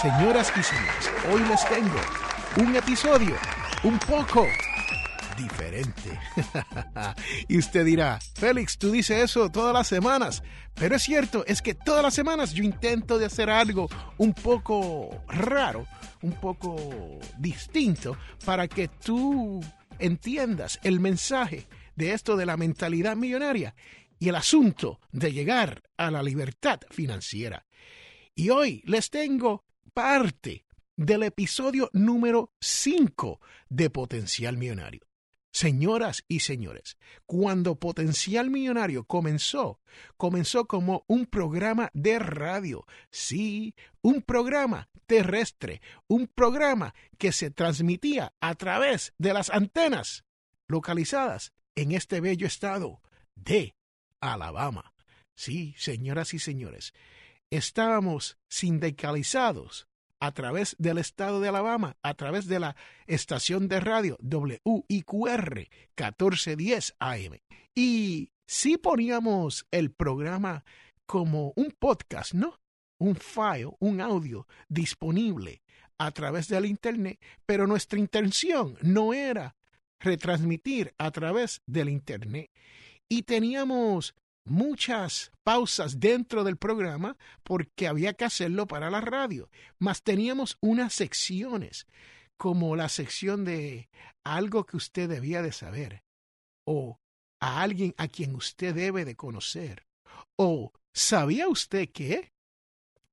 Señoras y señores, hoy les tengo un episodio un poco diferente. y usted dirá, Félix, tú dices eso todas las semanas. Pero es cierto, es que todas las semanas yo intento de hacer algo un poco raro, un poco distinto, para que tú entiendas el mensaje de esto de la mentalidad millonaria y el asunto de llegar a la libertad financiera. Y hoy les tengo parte del episodio número 5 de Potencial Millonario. Señoras y señores, cuando Potencial Millonario comenzó, comenzó como un programa de radio. Sí, un programa terrestre, un programa que se transmitía a través de las antenas localizadas en este bello estado de Alabama. Sí, señoras y señores, estábamos sindicalizados a través del estado de Alabama, a través de la estación de radio WIQR 1410 AM. Y si poníamos el programa como un podcast, ¿no? Un file, un audio disponible a través del Internet, pero nuestra intención no era retransmitir a través del Internet. Y teníamos muchas pausas dentro del programa porque había que hacerlo para la radio, mas teníamos unas secciones como la sección de algo que usted debía de saber o a alguien a quien usted debe de conocer o ¿sabía usted qué?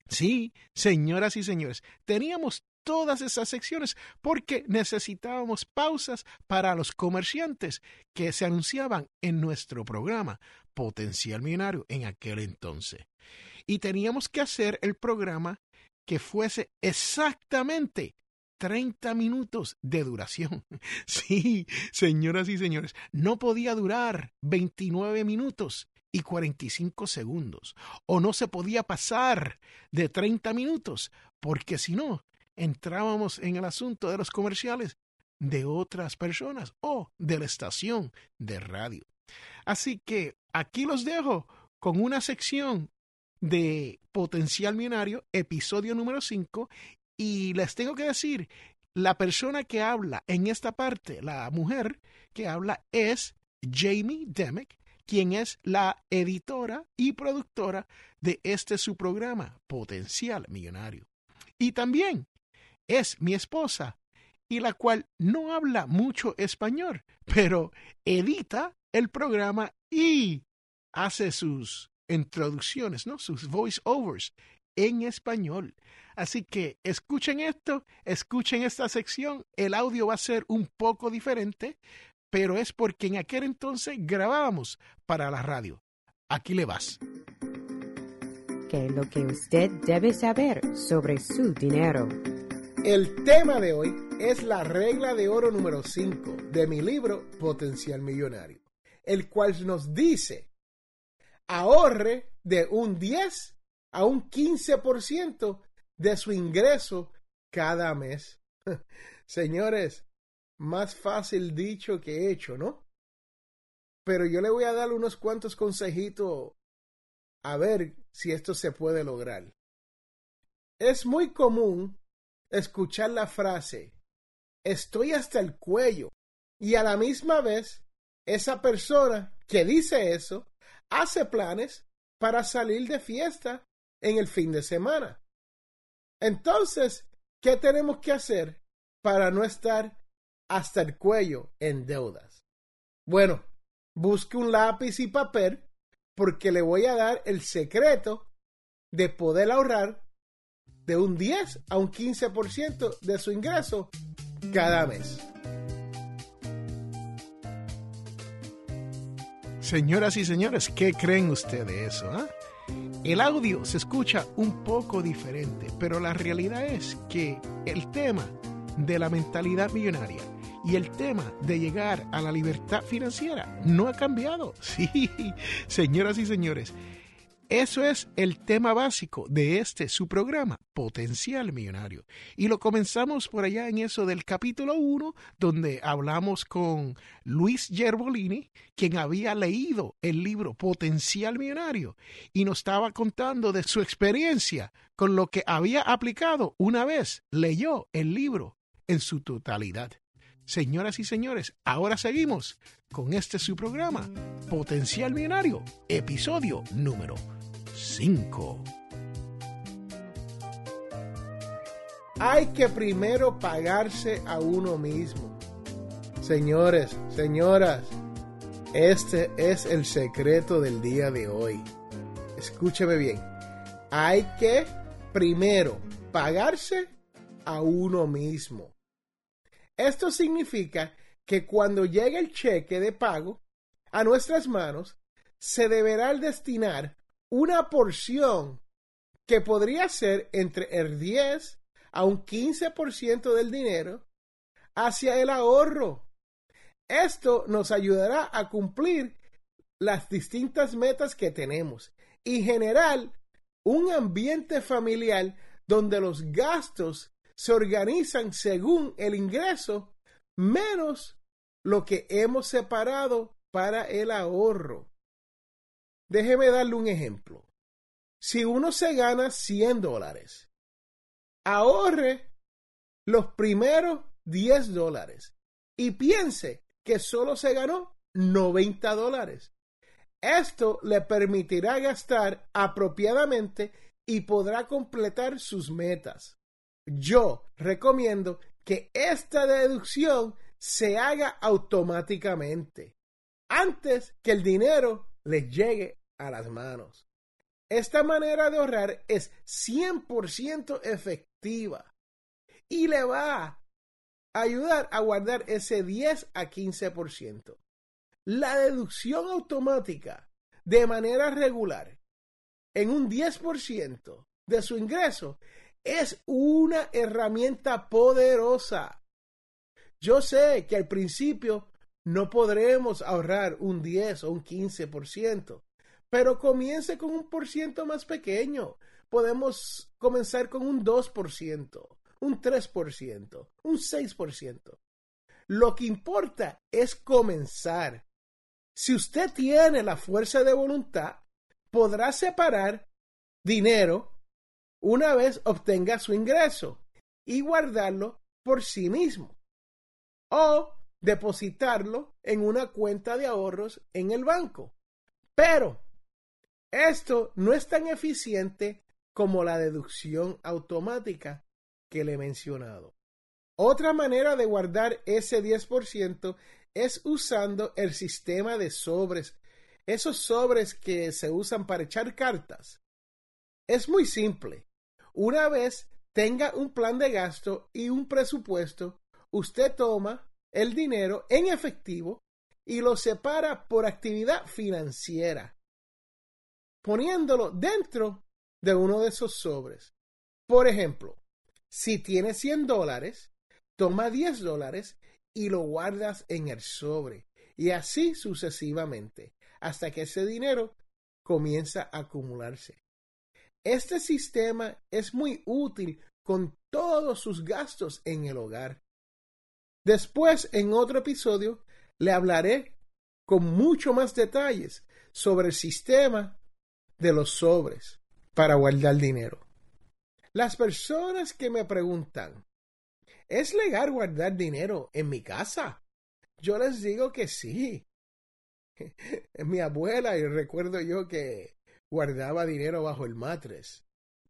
Sí, señoras y señores, teníamos todas esas secciones porque necesitábamos pausas para los comerciantes que se anunciaban en nuestro programa Potencial Millonario en aquel entonces. Y teníamos que hacer el programa que fuese exactamente 30 minutos de duración. Sí, señoras y señores, no podía durar 29 minutos y 45 segundos, o no se podía pasar de 30 minutos, porque si no, entrábamos en el asunto de los comerciales de otras personas o de la estación de radio. Así que aquí los dejo con una sección de Potencial Millonario, episodio número 5, y les tengo que decir, la persona que habla en esta parte, la mujer que habla es Jamie Demick, quien es la editora y productora de este su programa, Potencial Millonario. Y también es mi esposa, y la cual no habla mucho español, pero edita el programa y hace sus introducciones, ¿no? Sus voiceovers en español. Así que escuchen esto, escuchen esta sección, el audio va a ser un poco diferente, pero es porque en aquel entonces grabábamos para la radio. Aquí le vas. ¿Qué es lo que usted debe saber sobre su dinero? El tema de hoy es la regla de oro número 5 de mi libro Potencial Millonario, el cual nos dice, ahorre de un 10 a un 15% de su ingreso cada mes. Señores, más fácil dicho que hecho, ¿no? Pero yo le voy a dar unos cuantos consejitos a ver si esto se puede lograr. Es muy común escuchar la frase estoy hasta el cuello y a la misma vez esa persona que dice eso hace planes para salir de fiesta en el fin de semana. Entonces, ¿qué tenemos que hacer para no estar hasta el cuello en deudas? Bueno, busque un lápiz y papel porque le voy a dar el secreto de poder ahorrar de un 10 a un 15% de su ingreso cada mes. Señoras y señores, ¿qué creen ustedes de eso? Ah? El audio se escucha un poco diferente, pero la realidad es que el tema de la mentalidad millonaria y el tema de llegar a la libertad financiera no ha cambiado. Sí, señoras y señores, eso es el tema básico de este su programa, Potencial Millonario. Y lo comenzamos por allá en eso del capítulo 1, donde hablamos con Luis Gerbolini, quien había leído el libro Potencial Millonario y nos estaba contando de su experiencia con lo que había aplicado una vez leyó el libro en su totalidad. Señoras y señores, ahora seguimos con este su programa, Potencial Millonario, episodio número 5. Hay que primero pagarse a uno mismo. Señores, señoras, este es el secreto del día de hoy. Escúcheme bien. Hay que primero pagarse a uno mismo. Esto significa que cuando llegue el cheque de pago a nuestras manos, se deberá destinar una porción que podría ser entre el 10 a un 15% del dinero hacia el ahorro. Esto nos ayudará a cumplir las distintas metas que tenemos y generar un ambiente familiar donde los gastos se organizan según el ingreso menos lo que hemos separado para el ahorro. Déjeme darle un ejemplo. Si uno se gana 100 dólares, ahorre los primeros 10 dólares y piense que solo se ganó 90 dólares. Esto le permitirá gastar apropiadamente y podrá completar sus metas. Yo recomiendo que esta deducción se haga automáticamente antes que el dinero le llegue a las manos. Esta manera de ahorrar es 100% efectiva y le va a ayudar a guardar ese 10 a 15%. La deducción automática de manera regular en un 10% de su ingreso es una herramienta poderosa. Yo sé que al principio no podremos ahorrar un 10 o un 15%, pero comience con un por ciento más pequeño. Podemos comenzar con un 2%, un 3%, un 6%. Lo que importa es comenzar. Si usted tiene la fuerza de voluntad, podrá separar dinero una vez obtenga su ingreso y guardarlo por sí mismo o depositarlo en una cuenta de ahorros en el banco. Pero esto no es tan eficiente como la deducción automática que le he mencionado. Otra manera de guardar ese 10% es usando el sistema de sobres, esos sobres que se usan para echar cartas. Es muy simple. Una vez tenga un plan de gasto y un presupuesto, usted toma el dinero en efectivo y lo separa por actividad financiera poniéndolo dentro de uno de esos sobres. Por ejemplo, si tienes 100 dólares, toma 10 dólares y lo guardas en el sobre. Y así sucesivamente, hasta que ese dinero comienza a acumularse. Este sistema es muy útil con todos sus gastos en el hogar. Después, en otro episodio, le hablaré con mucho más detalles sobre el sistema de los sobres para guardar dinero. Las personas que me preguntan, ¿es legal guardar dinero en mi casa? Yo les digo que sí. mi abuela, y recuerdo yo que guardaba dinero bajo el matres.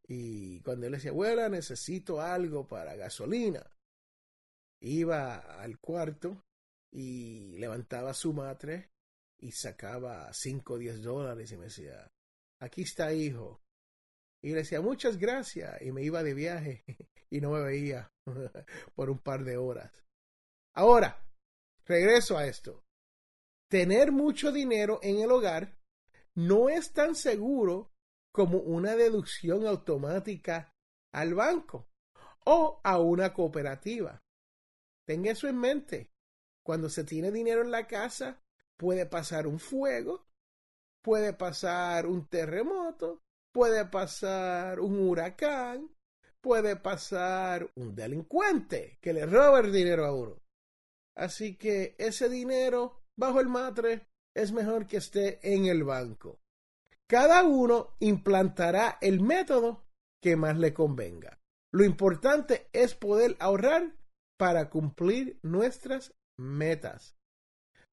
Y cuando él decía, abuela, necesito algo para gasolina, iba al cuarto y levantaba su matres y sacaba 5 o 10 dólares y me decía, aquí está hijo. Y le decía, muchas gracias. Y me iba de viaje y no me veía por un par de horas. Ahora, regreso a esto. Tener mucho dinero en el hogar no es tan seguro como una deducción automática al banco o a una cooperativa. Tenga eso en mente. Cuando se tiene dinero en la casa, puede pasar un fuego, puede pasar un terremoto, puede pasar un huracán, puede pasar un delincuente que le roba el dinero a uno. Así que ese dinero bajo el matre es mejor que esté en el banco. Cada uno implantará el método que más le convenga. Lo importante es poder ahorrar para cumplir nuestras metas.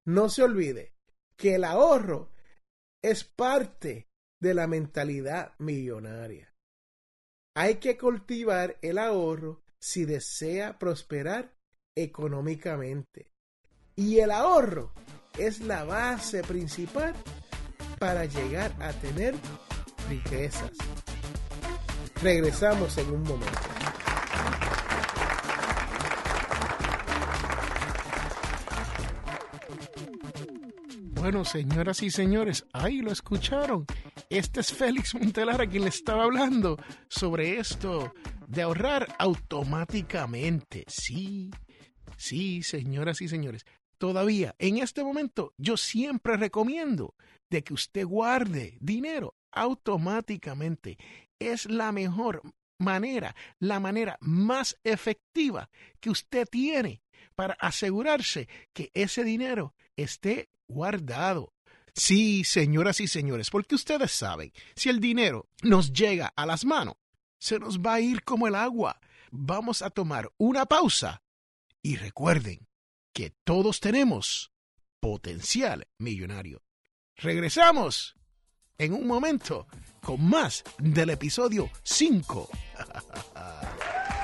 No se olvide que el ahorro es parte de la mentalidad millonaria. Hay que cultivar el ahorro si desea prosperar económicamente. Y el ahorro es la base principal para llegar a tener riquezas. Regresamos en un momento. Bueno, señoras y señores, ahí lo escucharon. Este es Félix Montelara quien le estaba hablando sobre esto de ahorrar automáticamente. Sí, sí, señoras y señores. Todavía, en este momento, yo siempre recomiendo de que usted guarde dinero automáticamente. Es la mejor manera, la manera más efectiva que usted tiene para asegurarse que ese dinero esté guardado. Sí, señoras y señores, porque ustedes saben, si el dinero nos llega a las manos, se nos va a ir como el agua. Vamos a tomar una pausa y recuerden que todos tenemos potencial millonario. Regresamos en un momento con más del episodio 5.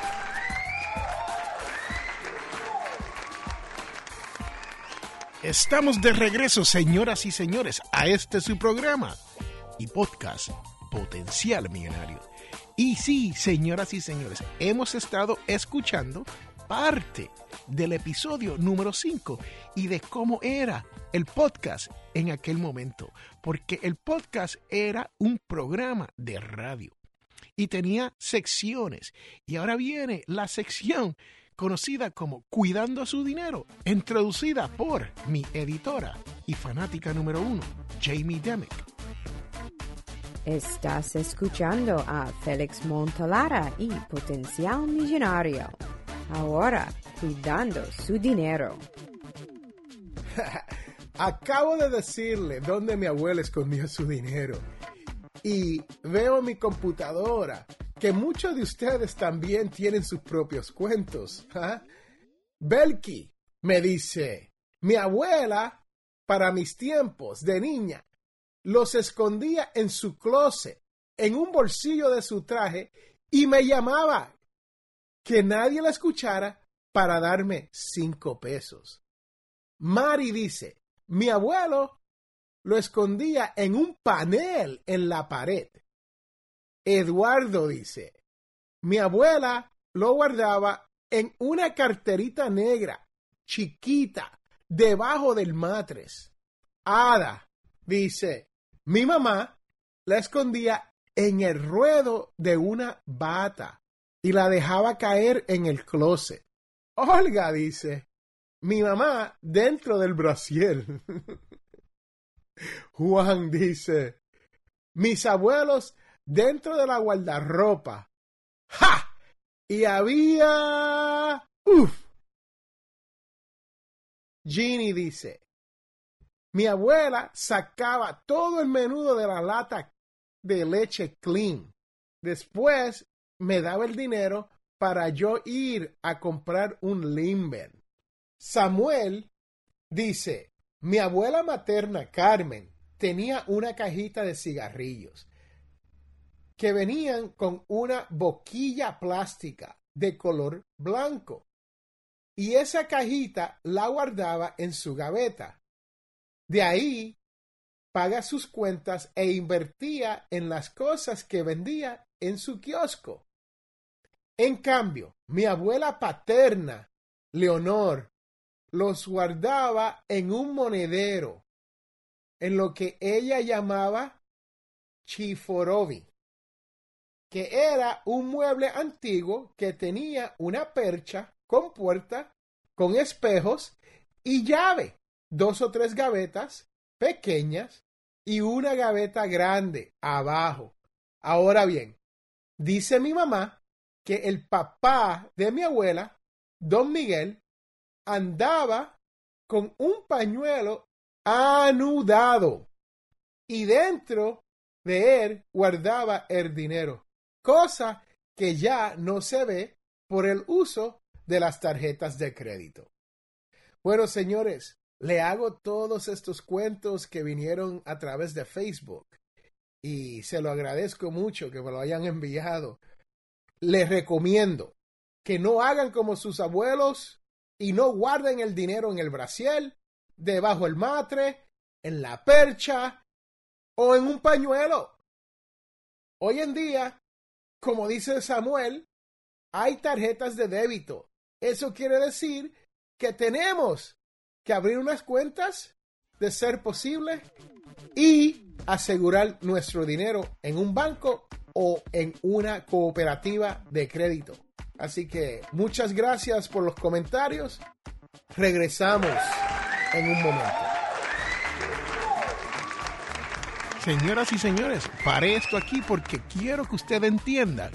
Estamos de regreso, señoras y señores, a este su programa y podcast Potencial Millonario. Y sí, señoras y señores, hemos estado escuchando parte del episodio número 5 y de cómo era el podcast en aquel momento, porque el podcast era un programa de radio y tenía secciones y ahora viene la sección conocida como Cuidando su dinero, introducida por mi editora y fanática número uno, Jamie Demick. Estás escuchando a Félix Montalara y Potencial Millonario. Ahora, cuidando su dinero. Acabo de decirle dónde mi abuela escondió su dinero. Y veo mi computadora que muchos de ustedes también tienen sus propios cuentos. ¿ah? Belki me dice, mi abuela, para mis tiempos de niña, los escondía en su closet, en un bolsillo de su traje, y me llamaba que nadie la escuchara para darme cinco pesos. Mari dice, mi abuelo lo escondía en un panel en la pared Eduardo dice, mi abuela lo guardaba en una carterita negra, chiquita, debajo del matres. Ada dice, mi mamá la escondía en el ruedo de una bata y la dejaba caer en el closet. Olga dice, mi mamá dentro del brasier. Juan dice, mis abuelos dentro de la guardarropa. ¡Ja! Y había... ¡Uf! Ginny dice, mi abuela sacaba todo el menudo de la lata de leche clean. Después me daba el dinero para yo ir a comprar un limber. Samuel dice, mi abuela materna Carmen tenía una cajita de cigarrillos que venían con una boquilla plástica de color blanco. Y esa cajita la guardaba en su gaveta. De ahí paga sus cuentas e invertía en las cosas que vendía en su kiosco. En cambio, mi abuela paterna, Leonor, los guardaba en un monedero, en lo que ella llamaba chiforovi, que era un mueble antiguo que tenía una percha con puerta, con espejos y llave, dos o tres gavetas pequeñas y una gaveta grande abajo. Ahora bien, dice mi mamá que el papá de mi abuela, don Miguel, andaba con un pañuelo anudado y dentro de él guardaba el dinero, cosa que ya no se ve por el uso de las tarjetas de crédito. Bueno, señores, le hago todos estos cuentos que vinieron a través de Facebook y se lo agradezco mucho que me lo hayan enviado. Les recomiendo que no hagan como sus abuelos y no guarden el dinero en el brasiel, debajo el matre, en la percha o en un pañuelo. Hoy en día, como dice Samuel, hay tarjetas de débito. Eso quiere decir que tenemos que abrir unas cuentas de ser posible y asegurar nuestro dinero en un banco o en una cooperativa de crédito. Así que muchas gracias por los comentarios. Regresamos en un momento. Señoras y señores, paré esto aquí porque quiero que usted entienda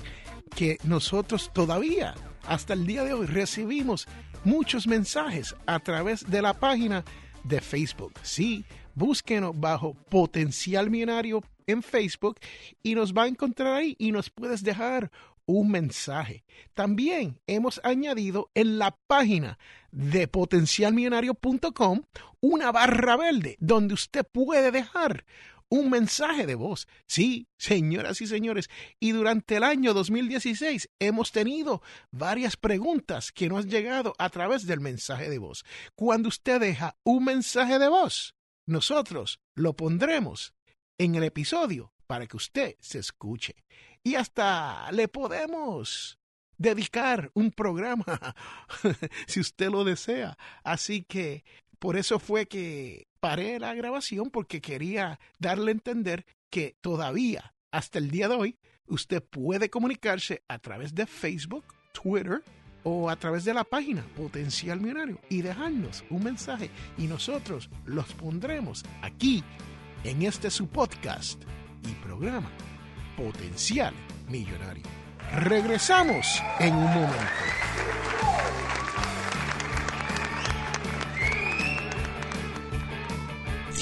que nosotros todavía, hasta el día de hoy, recibimos muchos mensajes a través de la página de Facebook. Sí, búsquenos bajo Potencial Millonario en Facebook y nos va a encontrar ahí y nos puedes dejar un mensaje. También hemos añadido en la página de potencialmillonario.com una barra verde donde usted puede dejar un mensaje de voz. Sí, señoras y señores, y durante el año 2016 hemos tenido varias preguntas que nos han llegado a través del mensaje de voz. Cuando usted deja un mensaje de voz, nosotros lo pondremos en el episodio para que usted se escuche. Y hasta le podemos dedicar un programa si usted lo desea. Así que por eso fue que paré la grabación porque quería darle a entender que todavía, hasta el día de hoy, usted puede comunicarse a través de Facebook, Twitter o a través de la página Potencial Millonario y dejarnos un mensaje y nosotros los pondremos aquí en este su podcast y programa Potencial Millonario. Regresamos en un momento.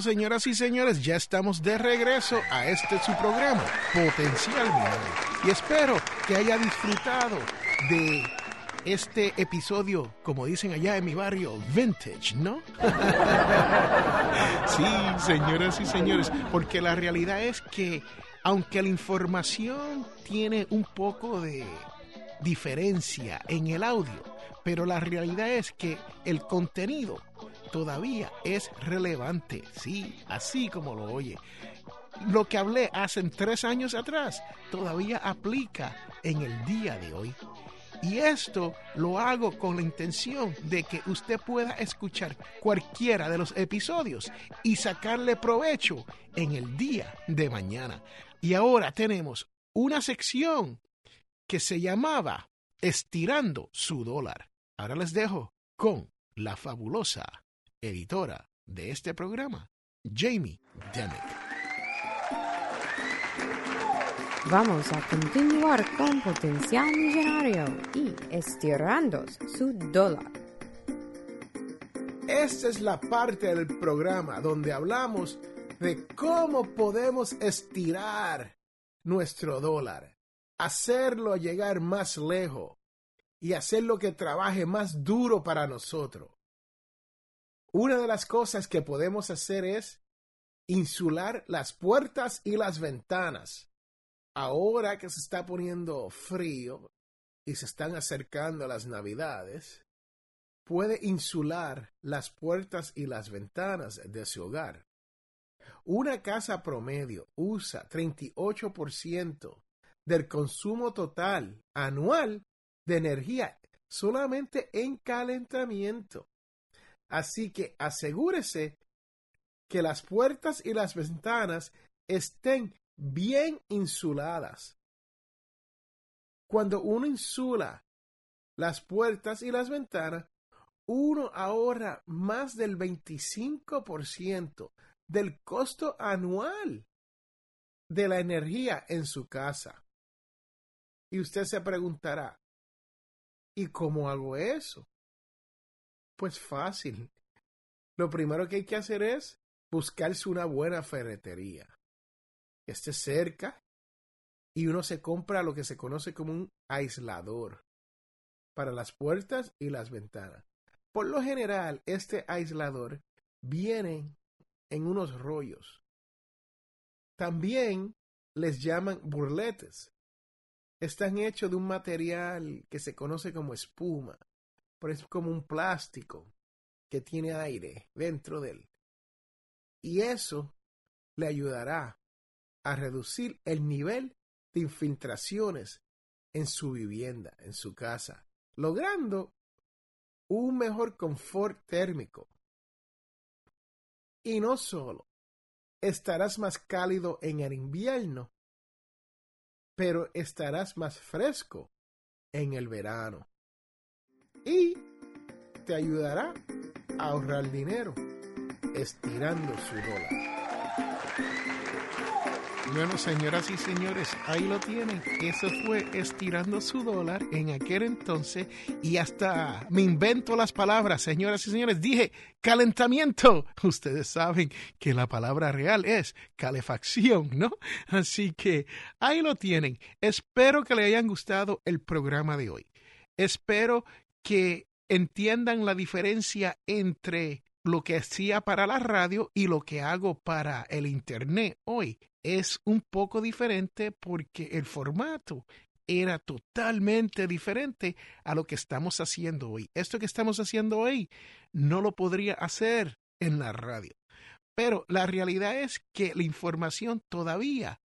Señoras y señores, ya estamos de regreso a este su programa, Potencial Y espero que haya disfrutado de este episodio, como dicen allá en mi barrio, vintage, ¿no? sí, señoras y señores, porque la realidad es que aunque la información tiene un poco de diferencia en el audio, pero la realidad es que el contenido todavía es relevante, sí, así como lo oye. Lo que hablé hace tres años atrás todavía aplica en el día de hoy. Y esto lo hago con la intención de que usted pueda escuchar cualquiera de los episodios y sacarle provecho en el día de mañana. Y ahora tenemos una sección que se llamaba Estirando su dólar. Ahora les dejo con la fabulosa editora de este programa, Jamie Demick. Vamos a continuar con Potencial Millonario y estirando su dólar. esta es la parte del programa donde hablamos de cómo podemos estirar nuestro dólar, hacerlo llegar más lejos y hacerlo que trabaje más duro para nosotros. Una de las cosas que podemos hacer es insular las puertas y las ventanas. Ahora que se está poniendo frío y se están acercando las navidades, puede insular las puertas y las ventanas de su hogar. Una casa promedio usa 38% del consumo total anual de energía solamente en calentamiento. Así que asegúrese que las puertas y las ventanas estén bien insuladas. Cuando uno insula las puertas y las ventanas, uno ahorra más del 25% del costo anual de la energía en su casa. Y usted se preguntará, ¿y cómo hago eso? Pues fácil. Lo primero que hay que hacer es buscarse una buena ferretería que esté cerca y uno se compra lo que se conoce como un aislador para las puertas y las ventanas. Por lo general, este aislador viene en unos rollos. También les llaman burletes. Están hechos de un material que se conoce como espuma, pero es como un plástico que tiene aire dentro de él. Y eso le ayudará a reducir el nivel de infiltraciones en su vivienda, en su casa, logrando un mejor confort térmico. Y no solo estarás más cálido en el invierno, pero estarás más fresco en el verano y te ayudará a ahorrar dinero estirando su dólar. Bueno, señoras y señores, ahí lo tienen. Eso fue estirando su dólar en aquel entonces y hasta me invento las palabras, señoras y señores. Dije calentamiento. Ustedes saben que la palabra real es calefacción, ¿no? Así que ahí lo tienen. Espero que le hayan gustado el programa de hoy. Espero que entiendan la diferencia entre lo que hacía para la radio y lo que hago para el Internet hoy es un poco diferente porque el formato era totalmente diferente a lo que estamos haciendo hoy. Esto que estamos haciendo hoy no lo podría hacer en la radio. Pero la realidad es que la información todavía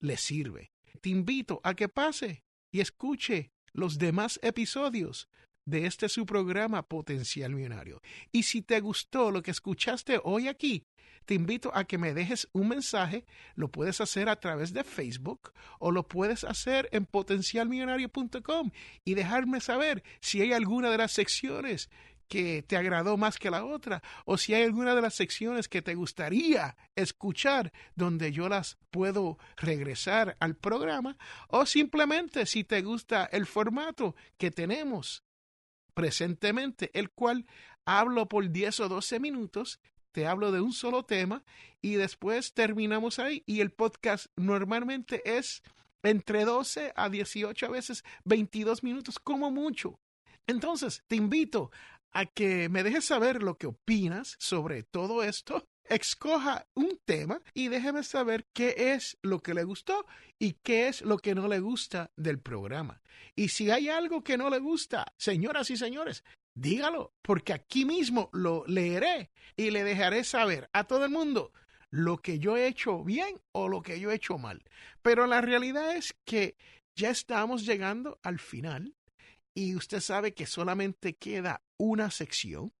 le sirve. Te invito a que pase y escuche los demás episodios de este su programa Potencial Millonario. Y si te gustó lo que escuchaste hoy aquí, te invito a que me dejes un mensaje. Lo puedes hacer a través de Facebook o lo puedes hacer en potencialmillonario.com y dejarme saber si hay alguna de las secciones que te agradó más que la otra o si hay alguna de las secciones que te gustaría escuchar donde yo las puedo regresar al programa o simplemente si te gusta el formato que tenemos presentemente, el cual hablo por 10 o 12 minutos te hablo de un solo tema y después terminamos ahí y el podcast normalmente es entre 12 a 18 a veces 22 minutos como mucho. Entonces, te invito a que me dejes saber lo que opinas sobre todo esto. Escoja un tema y déjeme saber qué es lo que le gustó y qué es lo que no le gusta del programa. Y si hay algo que no le gusta, señoras y señores, dígalo, porque aquí mismo lo leeré y le dejaré saber a todo el mundo lo que yo he hecho bien o lo que yo he hecho mal. Pero la realidad es que ya estamos llegando al final y usted sabe que solamente queda una sección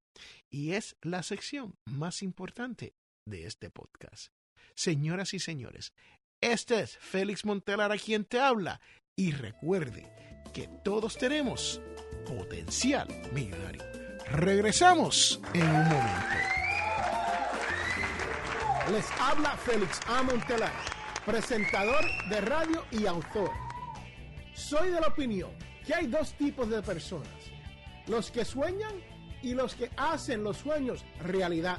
y es la sección más importante de este podcast. Señoras y señores, este es Félix Montelar a quien te habla y recuerde que todos tenemos potencial millonario. Regresamos en un momento. Les habla Félix A. Montelar, presentador de radio y autor. Soy de la opinión que hay dos tipos de personas, los que sueñan y los que hacen los sueños realidad.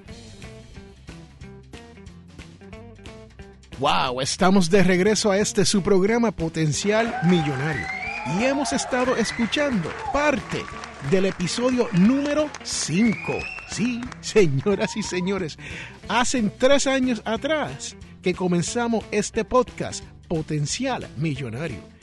Wow, estamos de regreso a este su programa Potencial Millonario y hemos estado escuchando parte del episodio número 5. Sí, señoras y señores, hace tres años atrás que comenzamos este podcast Potencial Millonario.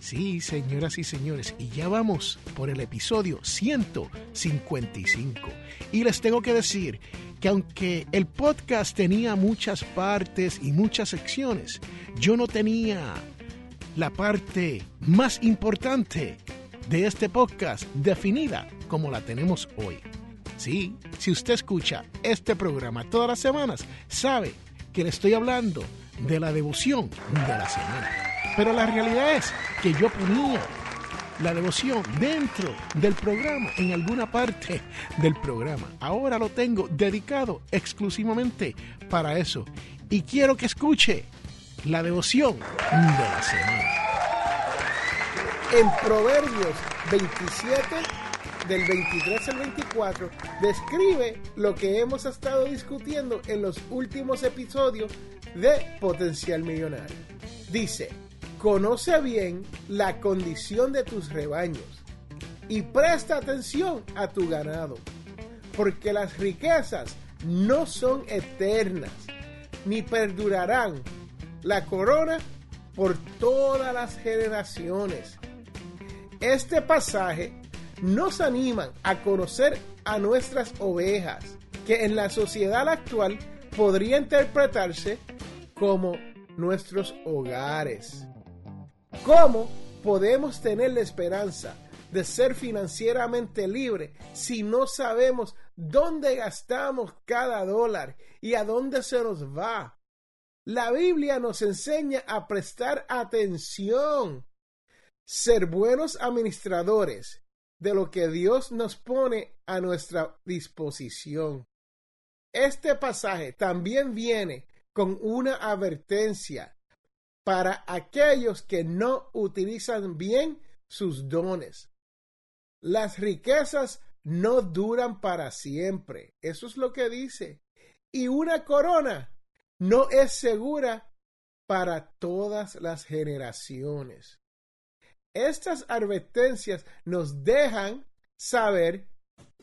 Sí, señoras y señores, y ya vamos por el episodio 155. Y les tengo que decir que aunque el podcast tenía muchas partes y muchas secciones, yo no tenía la parte más importante de este podcast definida como la tenemos hoy. Sí, si usted escucha este programa todas las semanas, sabe que le estoy hablando de la devoción de la semana. Pero la realidad es que yo ponía la devoción dentro del programa, en alguna parte del programa. Ahora lo tengo dedicado exclusivamente para eso. Y quiero que escuche la devoción de la semana. En Proverbios 27, del 23 al 24, describe lo que hemos estado discutiendo en los últimos episodios de Potencial Millonario. Dice, conoce bien la condición de tus rebaños y presta atención a tu ganado, porque las riquezas no son eternas, ni perdurarán la corona por todas las generaciones. Este pasaje nos anima a conocer a nuestras ovejas, que en la sociedad actual podría interpretarse como nuestros hogares. ¿Cómo podemos tener la esperanza de ser financieramente libre si no sabemos dónde gastamos cada dólar y a dónde se nos va? La Biblia nos enseña a prestar atención, ser buenos administradores de lo que Dios nos pone a nuestra disposición. Este pasaje también viene con una advertencia para aquellos que no utilizan bien sus dones. Las riquezas no duran para siempre. Eso es lo que dice. Y una corona no es segura para todas las generaciones. Estas advertencias nos dejan saber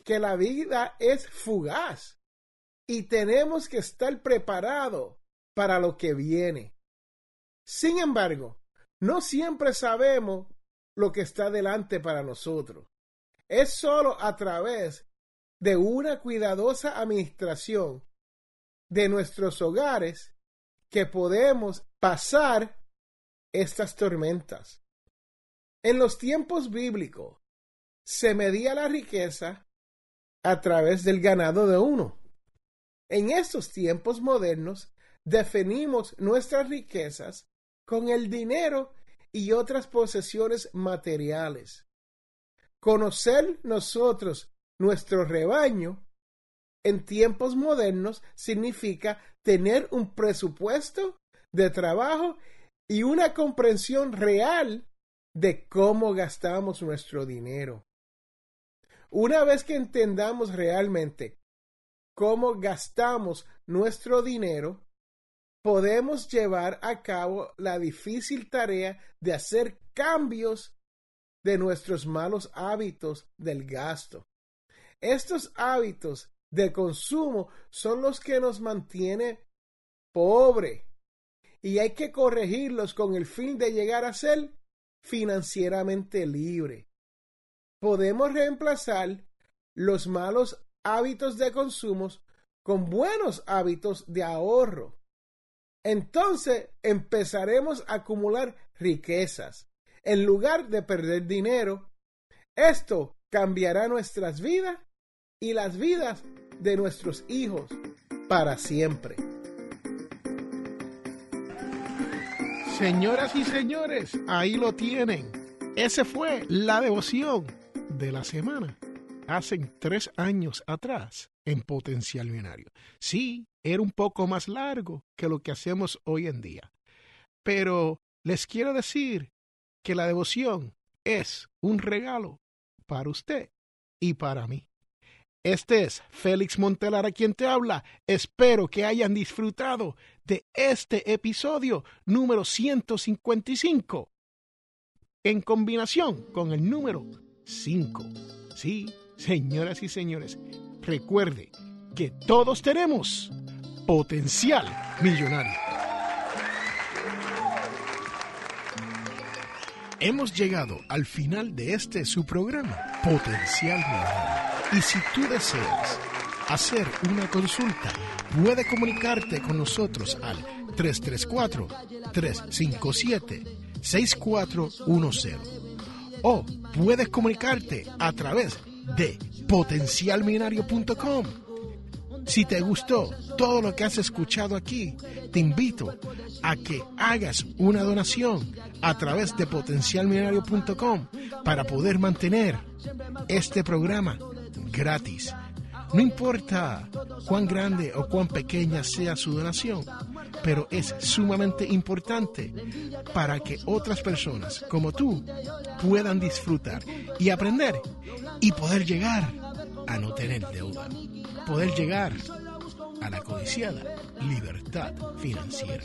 que la vida es fugaz y tenemos que estar preparados para lo que viene. Sin embargo, no siempre sabemos lo que está delante para nosotros. Es solo a través de una cuidadosa administración de nuestros hogares que podemos pasar estas tormentas. En los tiempos bíblicos se medía la riqueza a través del ganado de uno. En estos tiempos modernos definimos nuestras riquezas con el dinero y otras posesiones materiales. Conocer nosotros nuestro rebaño en tiempos modernos significa tener un presupuesto de trabajo y una comprensión real de cómo gastamos nuestro dinero. Una vez que entendamos realmente cómo gastamos nuestro dinero, podemos llevar a cabo la difícil tarea de hacer cambios de nuestros malos hábitos del gasto. Estos hábitos de consumo son los que nos mantienen pobre y hay que corregirlos con el fin de llegar a ser financieramente libre. Podemos reemplazar los malos hábitos de consumo con buenos hábitos de ahorro entonces empezaremos a acumular riquezas en lugar de perder dinero. Esto cambiará nuestras vidas y las vidas de nuestros hijos para siempre. Señoras y señores, ahí lo tienen. Ese fue la devoción de la semana. Hace tres años atrás en Potencial Millonario. Sí, era un poco más largo que lo que hacemos hoy en día. Pero les quiero decir que la devoción es un regalo para usted y para mí. Este es Félix Montelar a quien te habla. Espero que hayan disfrutado de este episodio número 155 en combinación con el número 5. Sí, señoras y señores, recuerde que todos tenemos potencial millonario. Hemos llegado al final de este su programa, Potencial Millonario. Y si tú deseas hacer una consulta, puede comunicarte con nosotros al 334-357-6410. O puedes comunicarte a través de potencialmillonario.com. Si te gustó todo lo que has escuchado aquí, te invito a que hagas una donación a través de potencialmillonario.com para poder mantener este programa gratis. No importa cuán grande o cuán pequeña sea su donación, pero es sumamente importante para que otras personas como tú puedan disfrutar y aprender y poder llegar a no tener deuda, poder llegar a la codiciada libertad financiera.